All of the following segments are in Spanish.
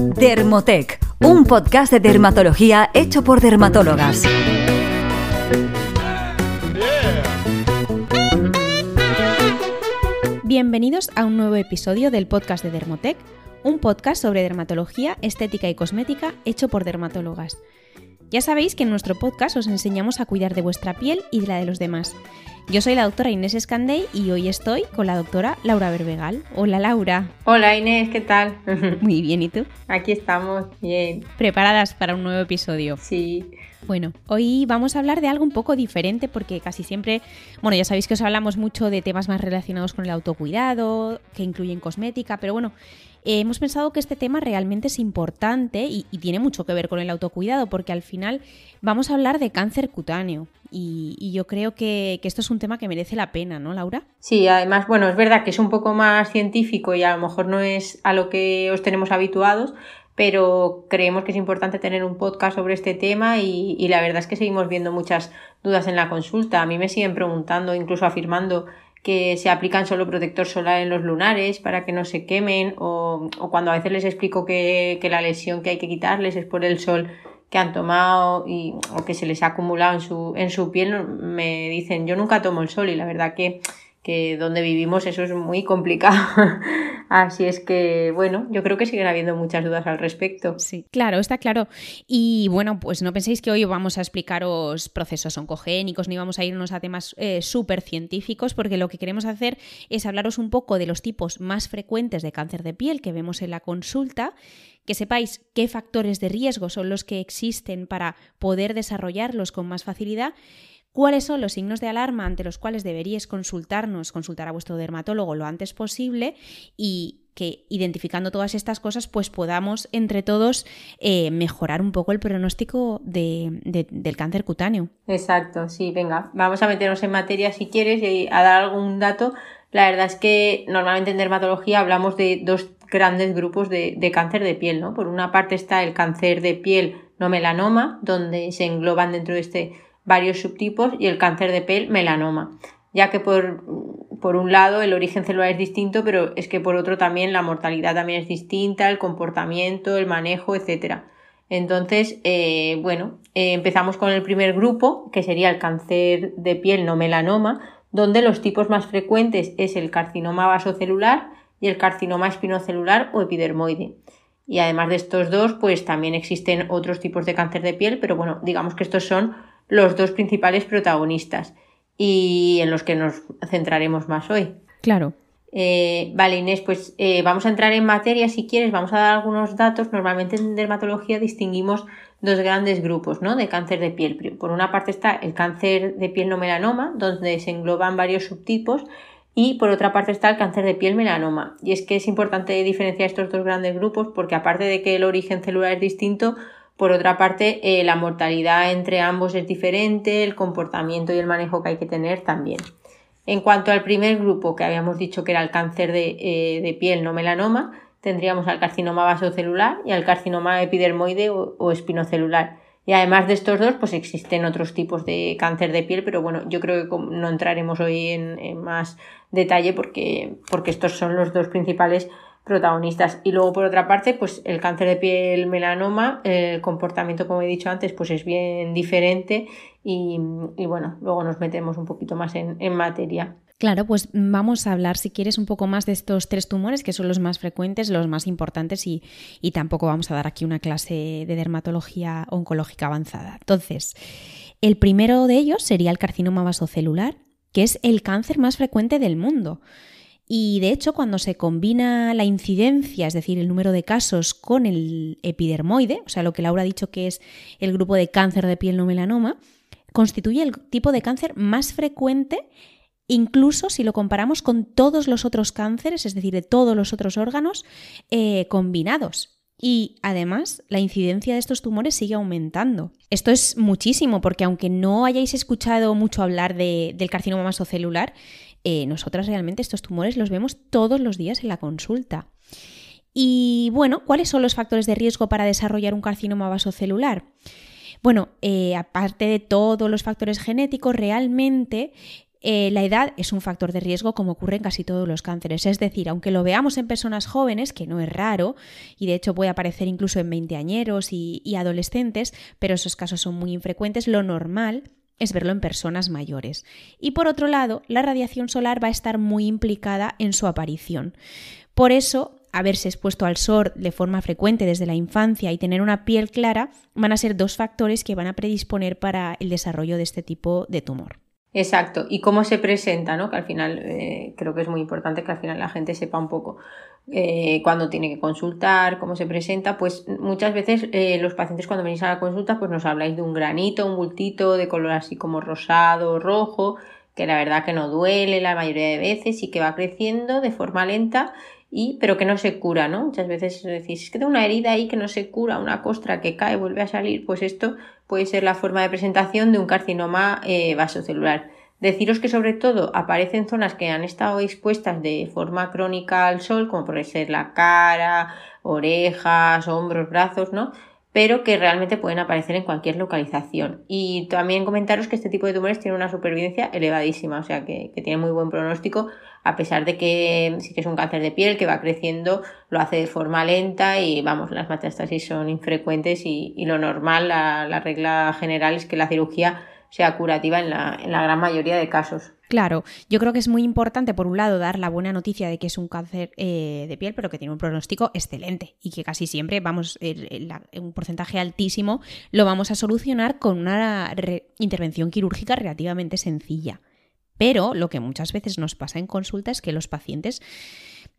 Dermotec, un podcast de dermatología hecho por dermatólogas. Bienvenidos a un nuevo episodio del podcast de Dermotec, un podcast sobre dermatología, estética y cosmética hecho por dermatólogas. Ya sabéis que en nuestro podcast os enseñamos a cuidar de vuestra piel y de la de los demás. Yo soy la doctora Inés Escandey y hoy estoy con la doctora Laura Berbegal. Hola Laura. Hola Inés, ¿qué tal? Muy bien, ¿y tú? Aquí estamos, bien. ¿Preparadas para un nuevo episodio? Sí. Bueno, hoy vamos a hablar de algo un poco diferente porque casi siempre, bueno, ya sabéis que os hablamos mucho de temas más relacionados con el autocuidado, que incluyen cosmética, pero bueno, eh, hemos pensado que este tema realmente es importante y, tiene mucho que ver con el autocuidado, porque al final vamos a hablar de cáncer cutáneo. Y, yo creo que, esto es un tema que merece la pena, ¿no, Laura? Sí, además, bueno, es verdad que es un poco más científico y a lo mejor no es a lo que os tenemos habituados, pero creemos que es importante tener un podcast sobre este tema y, y, la verdad es que seguimos viendo muchas dudas en la consulta. A mí me siguen preguntando, incluso afirmando que se aplican solo protector solar en los lunares para que no se quemen o, cuando a veces les explico que, que, la lesión que hay que quitarles es por el sol que han tomado y, o que se les ha acumulado en su, en su piel, me dicen yo nunca tomo el sol y la verdad que donde vivimos eso es muy complicado. Así es que, bueno, yo creo que siguen habiendo muchas dudas al respecto. Sí, claro, está claro. Y bueno, pues no penséis que hoy vamos a explicaros procesos oncogénicos ni vamos a irnos a temas eh, súper científicos, porque lo que queremos hacer es hablaros un poco de los tipos más frecuentes de cáncer de piel que vemos en la consulta que sepáis qué factores de riesgo son los que existen para poder desarrollarlos con más facilidad cuáles son los signos de alarma ante los cuales deberíais consultarnos, consultar a vuestro dermatólogo lo antes posible y que identificando todas estas cosas pues podamos entre todos eh, mejorar un poco el pronóstico del cáncer cutáneo. Exacto, sí, venga, vamos a meternos en materia si quieres y a dar algún dato. La verdad es que normalmente en dermatología hablamos de dos grandes grupos de, de cáncer de piel, ¿no? Por una parte está el cáncer de piel no melanoma, donde se engloban dentro de este varios subtipos y el cáncer de piel melanoma, ya que por, por, un lado el origen celular es distinto, pero es que por otro también la mortalidad también es distinta, el comportamiento, el manejo, etc. Entonces, eh, bueno, eh, empezamos con el primer grupo, que sería el cáncer de piel no melanoma, donde los tipos más frecuentes es el carcinoma vasocelular y el carcinoma espinocelular o epidermoide. Y además de estos dos, pues también existen otros tipos de cáncer de piel, pero bueno, digamos que estos son los dos principales protagonistas y en los que nos centraremos más hoy. Claro. Eh, vale, Inés, pues eh, vamos a entrar en materia si quieres, vamos a dar algunos datos. Normalmente en dermatología distinguimos dos grandes grupos ¿no? de cáncer de piel. Por una parte está el cáncer de piel no melanoma, donde se engloban varios subtipos, y por otra parte está el cáncer de piel melanoma. Y es que es importante diferenciar estos dos grandes grupos porque aparte de que el origen celular es distinto, por otra parte, eh, la mortalidad entre ambos es diferente, el comportamiento y el manejo que hay que tener también. En cuanto al primer grupo, que habíamos dicho que era el cáncer de, eh, piel no melanoma, tendríamos al carcinoma vasocelular y al carcinoma epidermoide o, espinocelular. Y además de estos dos, pues existen otros tipos de cáncer de piel, pero bueno, yo creo que no entraremos hoy en, en más detalle porque, porque estos son los dos principales protagonistas. Y luego, por otra parte, pues el cáncer de piel melanoma, el comportamiento, como he dicho antes, pues es bien diferente y, bueno, luego nos metemos un poquito más en, materia. Claro, pues vamos a hablar, si quieres, un poco más de estos tres tumores, que son los más frecuentes, los más importantes, y, y tampoco vamos a dar aquí una clase de dermatología oncológica avanzada. Entonces, el primero de ellos sería el carcinoma vasocelular, que es el cáncer más frecuente del mundo. Y de hecho, cuando se combina la incidencia, es decir, el número de casos con el epidermoide, o sea, lo que Laura ha dicho que es el grupo de cáncer de piel no melanoma, constituye el tipo de cáncer más frecuente, incluso si lo comparamos con todos los otros cánceres, es decir, de todos los otros órganos eh, combinados. Y además, la incidencia de estos tumores sigue aumentando. Esto es muchísimo, porque aunque no hayáis escuchado mucho hablar del carcinoma masocelular, eh, nosotras realmente estos tumores los vemos todos los días en la consulta. Y bueno, ¿cuáles son los factores de riesgo para desarrollar un carcinoma vasocelular? Bueno, eh, aparte de todos los factores genéticos, realmente Eh, la edad es un factor de riesgo como ocurre en casi todos los cánceres. Es decir, aunque lo veamos en personas jóvenes, que no es raro, y de hecho puede aparecer incluso en veinteañeros y, y adolescentes, pero esos casos son muy infrecuentes, lo normal es verlo en personas mayores. Y por otro lado, la radiación solar va a estar muy implicada en su aparición. Por eso, haberse expuesto al sol de forma frecuente desde la infancia y tener una piel clara van a ser dos factores que van a predisponer para el desarrollo de este tipo de tumor. Exacto, y cómo se presenta, ¿no? Que al final eh, creo que es muy importante que al final la gente sepa un poco eh, cuándo tiene que consultar, cómo se presenta. Pues muchas veces eh, los pacientes cuando venís a la consulta pues nos habláis de un granito, un bultito de color así como rosado, rojo, que la verdad que no duele la mayoría de veces y que va creciendo de forma lenta y pero que no se cura, ¿no? Muchas veces decís, es que tengo una herida ahí que no se cura, una costra que cae, vuelve a salir, pues esto puede ser la forma de presentación de un carcinoma eh, vasocelular. Deciros que sobre todo aparecen zonas que han estado expuestas de forma crónica al sol, como puede ser la cara, orejas, hombros, brazos, ¿no? pero que realmente pueden aparecer en cualquier localización. Y también comentaros que este tipo de tumores tiene una supervivencia elevadísima, o sea que, tiene muy buen pronóstico, a pesar de que sí que es un cáncer de piel que va creciendo, lo hace de forma lenta y vamos, las metástasis son infrecuentes y, lo normal, la, regla general es que la cirugía sea curativa en la gran mayoría de casos. Claro, yo creo que es muy importante, por un lado, dar la buena noticia de que es un cáncer eh, de piel, pero que tiene un pronóstico excelente y que casi siempre, vamos, un porcentaje altísimo, lo vamos a solucionar con una intervención quirúrgica relativamente sencilla. Pero lo que muchas veces nos pasa en consulta es que los pacientes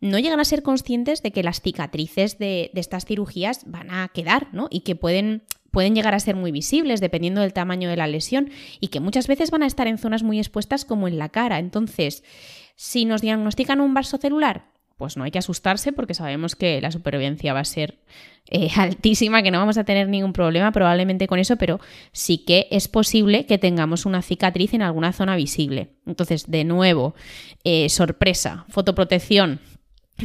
no llegan a ser conscientes de que las cicatrices de, de estas cirugías van a quedar, ¿no? Y que pueden pueden llegar a ser muy visibles dependiendo del tamaño de la lesión y que muchas veces van a estar en zonas muy expuestas como en la cara. Entonces, si nos diagnostican un vaso celular, pues no hay que asustarse porque sabemos que la supervivencia va a ser eh, altísima, que no vamos a tener ningún problema probablemente con eso, pero sí que es posible que tengamos una cicatriz en alguna zona visible. Entonces, de nuevo, eh, sorpresa, fotoprotección,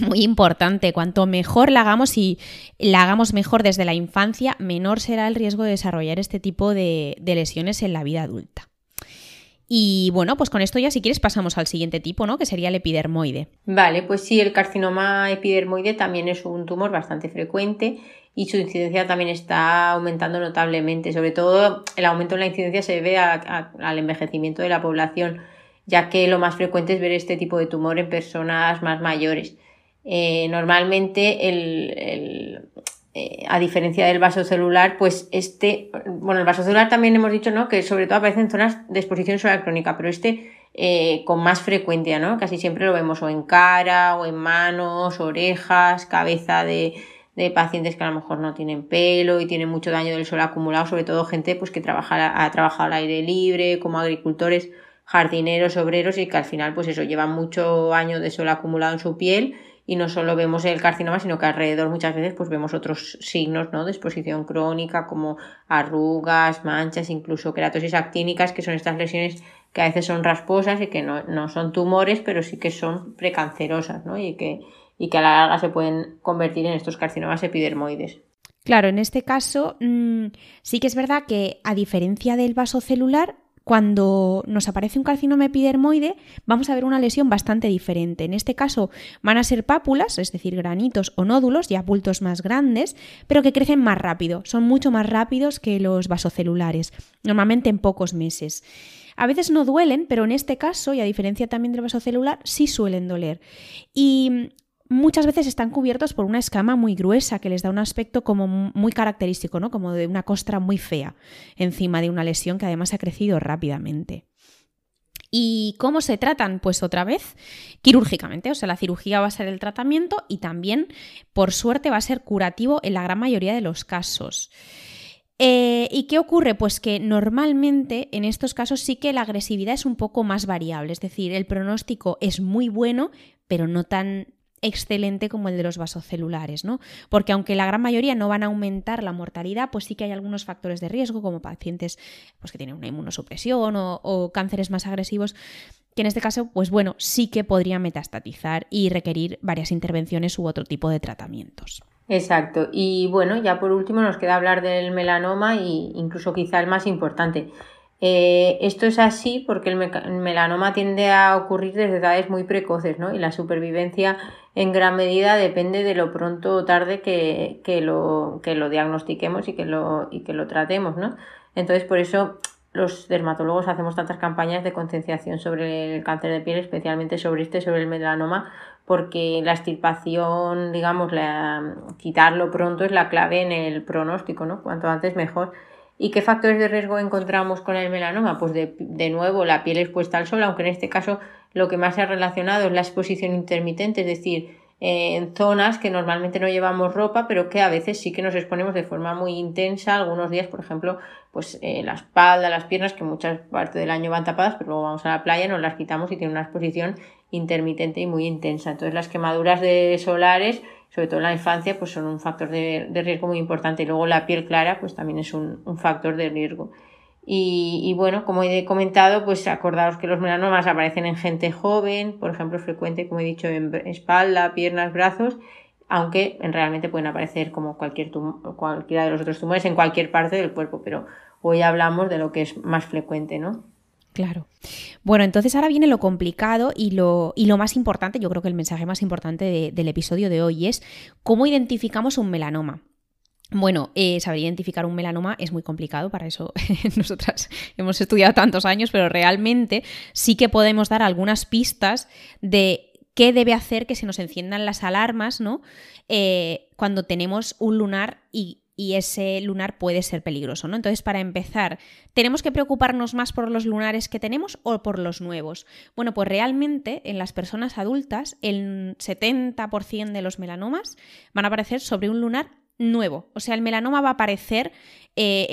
muy importante. Cuanto mejor la hagamos y la hagamos mejor desde la infancia, menor será el riesgo de desarrollar este tipo de, lesiones en la vida adulta. Y bueno, pues con esto ya si quieres pasamos al siguiente tipo, ¿no? Que sería el epidermoide. Vale, pues sí, el carcinoma epidermoide también es un tumor bastante frecuente y su incidencia también está aumentando notablemente. Sobre todo el aumento en la incidencia se debe al envejecimiento de la población, ya que lo más frecuente es ver este tipo de tumor en personas más mayores. Eh, normalmente el, eh, a diferencia del vaso celular, pues este, bueno, el vaso celular también hemos dicho, ¿no? Que sobre todo aparece en zonas de exposición solar crónica, pero este eh, con más frecuencia, ¿no? Casi siempre lo vemos o en cara, o en manos, orejas, cabeza de, de pacientes que a lo mejor no tienen pelo y tienen mucho daño del sol acumulado, sobre todo gente pues que trabaja, ha trabajado al aire libre, como agricultores, jardineros, obreros y que al final pues eso llevan mucho año de sol acumulado en su piel y no solo vemos el carcinoma, sino que alrededor muchas veces pues vemos otros signos ¿no? de exposición crónica como arrugas, manchas, incluso queratosis actínicas, que son estas lesiones que a veces son rasposas y que no, son tumores, pero sí que son precancerosas ¿no? y, que, y que a la larga se pueden convertir en estos carcinomas epidermoides. Claro, en este caso mm, sí que es verdad que a diferencia del vaso celular, cuando nos aparece un carcinoma epidermoide, vamos a ver una lesión bastante diferente. En este caso van a ser pápulas, es decir, granitos o nódulos, ya bultos más grandes, pero que crecen más rápido. Son mucho más rápidos que los vasocelulares, normalmente en pocos meses. A veces no duelen, pero en este caso, y a diferencia también del vasocelular, sí suelen doler. Y muchas veces están cubiertos por una escama muy gruesa que les da un aspecto como muy característico, ¿no? Como de una costra muy fea encima de una lesión que además ha crecido rápidamente. ¿Y cómo se tratan? Pues otra vez quirúrgicamente, o sea, la cirugía va a ser el tratamiento y también, por suerte, va a ser curativo en la gran mayoría de los casos. Eh, ¿Y qué ocurre? Pues que normalmente en estos casos sí que la agresividad es un poco más variable, es decir, el pronóstico es muy bueno, pero no tan excelente como el de los vasocelulares, ¿no? Porque aunque la gran mayoría no van a aumentar la mortalidad, pues sí que hay algunos factores de riesgo, como pacientes pues, que tienen una inmunosupresión o, cánceres más agresivos, que en este caso, pues bueno, sí que podrían metastatizar y requerir varias intervenciones u otro tipo de tratamientos. Exacto. Y bueno, ya por último nos queda hablar del melanoma e incluso quizá el más importante. Eh, esto es así porque el, melanoma tiende a ocurrir desde edades muy precoces, ¿no? Y la supervivencia en gran medida depende de lo pronto o tarde que, lo, que lo diagnostiquemos y que lo, y que lo tratemos, ¿no? Entonces, por eso los dermatólogos hacemos tantas campañas de concienciación sobre el cáncer de piel, especialmente sobre este, sobre el melanoma, porque la extirpación, digamos, la, quitarlo pronto es la clave en el pronóstico, ¿no? Cuanto antes mejor. ¿Y qué factores de riesgo encontramos con el melanoma? Pues de, de, nuevo la piel expuesta al sol, aunque en este caso lo que más se ha relacionado es la exposición intermitente, es decir, en zonas que normalmente no llevamos ropa, pero que a veces sí que nos exponemos de forma muy intensa. Algunos días, por ejemplo, pues eh, la espalda, las piernas, que muchas partes del año van tapadas, pero luego vamos a la playa, nos las quitamos y tiene una exposición intermitente y muy intensa. Entonces las quemaduras de solares, sobre todo en la infancia, pues son un factor de, riesgo muy importante. Y luego la piel clara, pues también es un factor de riesgo. Y, bueno, como he comentado, pues acordaos que los melanomas aparecen en gente joven, por ejemplo, frecuente, como he dicho, en espalda, piernas, brazos, aunque realmente pueden aparecer como cualquier cualquiera de los otros tumores en cualquier parte del cuerpo, pero hoy hablamos de lo que es más frecuente, ¿no? Claro. Bueno, entonces ahora viene lo complicado y lo, y lo más importante, yo creo que el mensaje más importante del episodio de hoy es cómo identificamos un melanoma. Bueno, eh, saber identificar un melanoma es muy complicado, para eso nosotras hemos estudiado tantos años, pero realmente sí que podemos dar algunas pistas de qué debe hacer que se nos enciendan las alarmas, ¿no? Eh, cuando tenemos un lunar y, y, ese lunar puede ser peligroso, ¿no? Entonces, para empezar, ¿tenemos que preocuparnos más por los lunares que tenemos o por los nuevos? Bueno, pues realmente en las personas adultas el 70% de los melanomas van a aparecer sobre un lunar nuevo. O sea, el melanoma va a aparecer eh,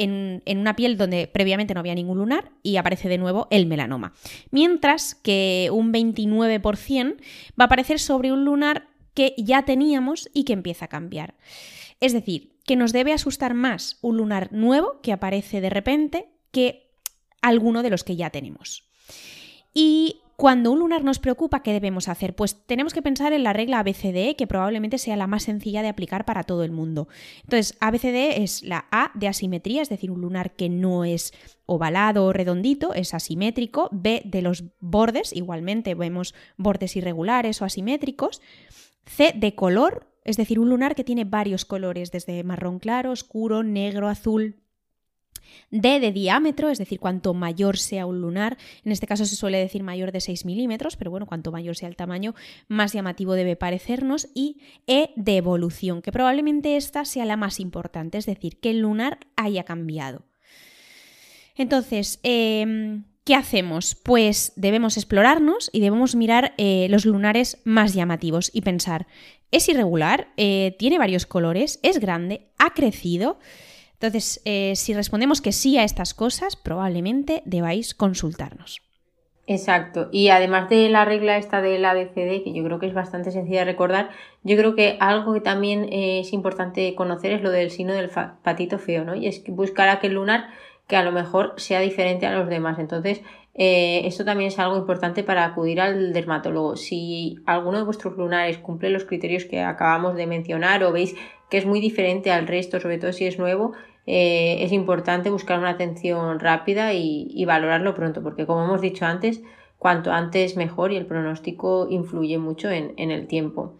en, una piel donde previamente no había ningún lunar y aparece de nuevo el melanoma. Mientras que un 29% va a aparecer sobre un lunar que ya teníamos y que empieza a cambiar. Es decir, que nos debe asustar más un lunar nuevo que aparece de repente que alguno de los que ya tenemos. Y cuando un lunar nos preocupa, ¿qué debemos hacer? Pues tenemos que pensar en la regla ABCD, que probablemente sea la más sencilla de aplicar para todo el mundo. Entonces, ABCD es la A de asimetría, es decir, un lunar que no es ovalado o redondito, es asimétrico. B de los bordes, igualmente vemos bordes irregulares o asimétricos. C de color, es decir, un lunar que tiene varios colores, desde marrón claro, oscuro, negro, azul, D de diámetro, es decir, cuanto mayor sea un lunar, en este caso se suele decir mayor de 6 milímetros, pero bueno, cuanto mayor sea el tamaño, más llamativo debe parecernos, y E de evolución, que probablemente esta sea la más importante, es decir, que el lunar haya cambiado. Entonces, em, ¿qué hacemos? Pues debemos explorarnos y debemos mirar eh, los lunares más llamativos y pensar, ¿es irregular? Eh, ¿Tiene varios colores? ¿Es grande? ¿Ha crecido? Entonces, eh, si respondemos que sí a estas cosas, probablemente debáis consultarnos. Exacto. Y además de la regla esta del ABCD, que yo creo que es bastante sencilla de recordar, yo creo que algo que también es importante conocer es lo del signo del patito feo, ¿no? Y es buscar aquel lunar que a lo mejor sea diferente a los demás. Entonces, eh, esto también es algo importante para acudir al dermatólogo. Si alguno de vuestros lunares cumple los criterios que acabamos de mencionar o veis que es muy diferente al resto, sobre todo si es nuevo, eh, es importante buscar una atención rápida y, valorarlo pronto, porque como hemos dicho antes, cuanto antes mejor y el pronóstico influye mucho en, el tiempo.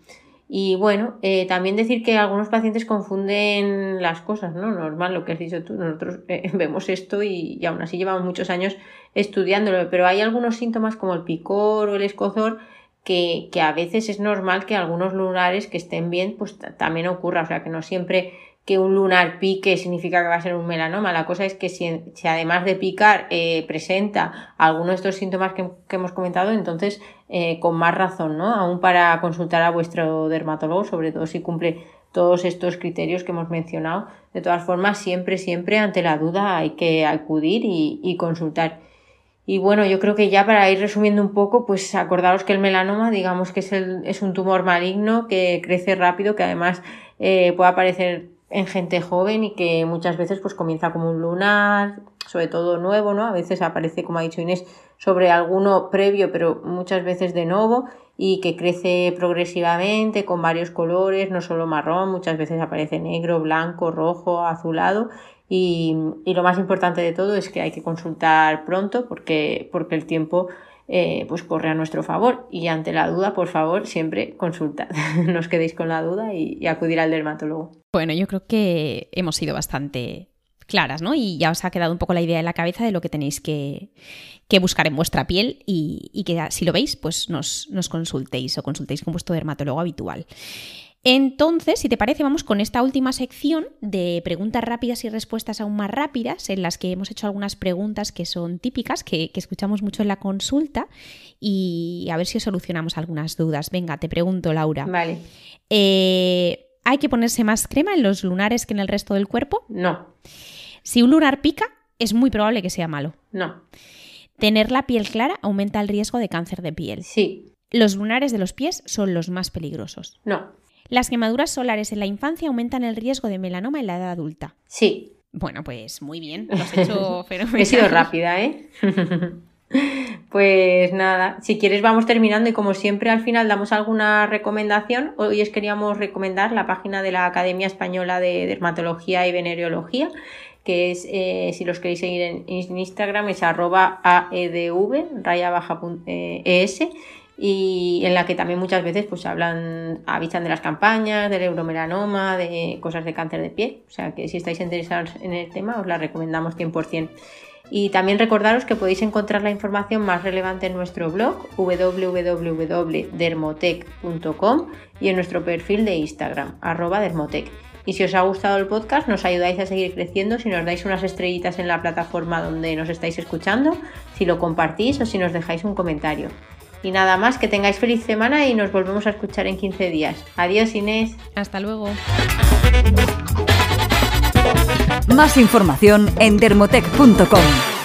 Y bueno, eh, también decir que algunos pacientes confunden las cosas, ¿no? Normal lo que has dicho tú, nosotros eh, vemos esto y, y, aún así llevamos muchos años estudiándolo, pero hay algunos síntomas como el picor o el escozor que, que a veces es normal que algunos lunares que estén bien, pues también ocurra, o sea que no siempre que un lunar pique significa que va a ser un melanoma. La cosa es que si, además de picar eh, presenta alguno de estos síntomas que, hemos comentado, entonces eh, con más razón, ¿no? Aún para consultar a vuestro dermatólogo, sobre todo si cumple todos estos criterios que hemos mencionado. De todas formas, siempre, siempre ante la duda hay que acudir y, consultar. Y bueno, yo creo que ya para ir resumiendo un poco, pues acordaros que el melanoma, digamos que es, el, es un tumor maligno que crece rápido, que además eh, puede aparecer en gente joven y que muchas veces pues comienza como un lunar, sobre todo nuevo, ¿no? A veces aparece, como ha dicho Inés, sobre alguno previo, pero muchas veces de nuevo y que crece progresivamente con varios colores, no solo marrón, muchas veces aparece negro, blanco, rojo, azulado Y, lo más importante de todo es que hay que consultar pronto porque, porque el tiempo eh, pues corre a nuestro favor. Y ante la duda, por favor, siempre consultad. no os quedéis con la duda y, y acudir al dermatólogo. Bueno, yo creo que hemos sido bastante claras, ¿no? Y ya os ha quedado un poco la idea en la cabeza de lo que tenéis que, buscar en vuestra piel y, que si lo veis, pues nos, nos consultéis o consultéis con vuestro dermatólogo habitual. Entonces, si te parece, vamos con esta última sección de preguntas rápidas y respuestas aún más rápidas, en las que hemos hecho algunas preguntas que son típicas, que, escuchamos mucho en la consulta, y a ver si solucionamos algunas dudas. Venga, te pregunto, Laura. Vale. Eh, ¿Hay que ponerse más crema en los lunares que en el resto del cuerpo? No. Si un lunar pica, es muy probable que sea malo. No. Tener la piel clara aumenta el riesgo de cáncer de piel. Sí. Los lunares de los pies son los más peligrosos. No. Las quemaduras solares en la infancia aumentan el riesgo de melanoma en la edad adulta. Sí. Bueno, pues muy bien, lo has hecho fenomenal. He sido rápida, ¿eh? Pues nada, si quieres vamos terminando y como siempre al final damos alguna recomendación. Hoy os queríamos recomendar la página de la Academia Española de Dermatología y Venereología, que es, eh, si los queréis seguir en, Instagram, es arroba aedv, raya baja eh, es y en la que también muchas veces pues hablan, avisan de las campañas, del euromelanoma, de cosas de cáncer de piel. O sea que si estáis interesados en el tema os la recomendamos 100%. Y también recordaros que podéis encontrar la información más relevante en nuestro blog www.dermotec.com y en nuestro perfil de Instagram, arroba dermotec. Y si os ha gustado el podcast, nos ayudáis a seguir creciendo si nos dais unas estrellitas en la plataforma donde nos estáis escuchando, si lo compartís o si nos dejáis un comentario. Y nada más, que tengáis feliz semana y nos volvemos a escuchar en 15 días. Adiós Inés. Hasta luego. Más información en dermotec.com.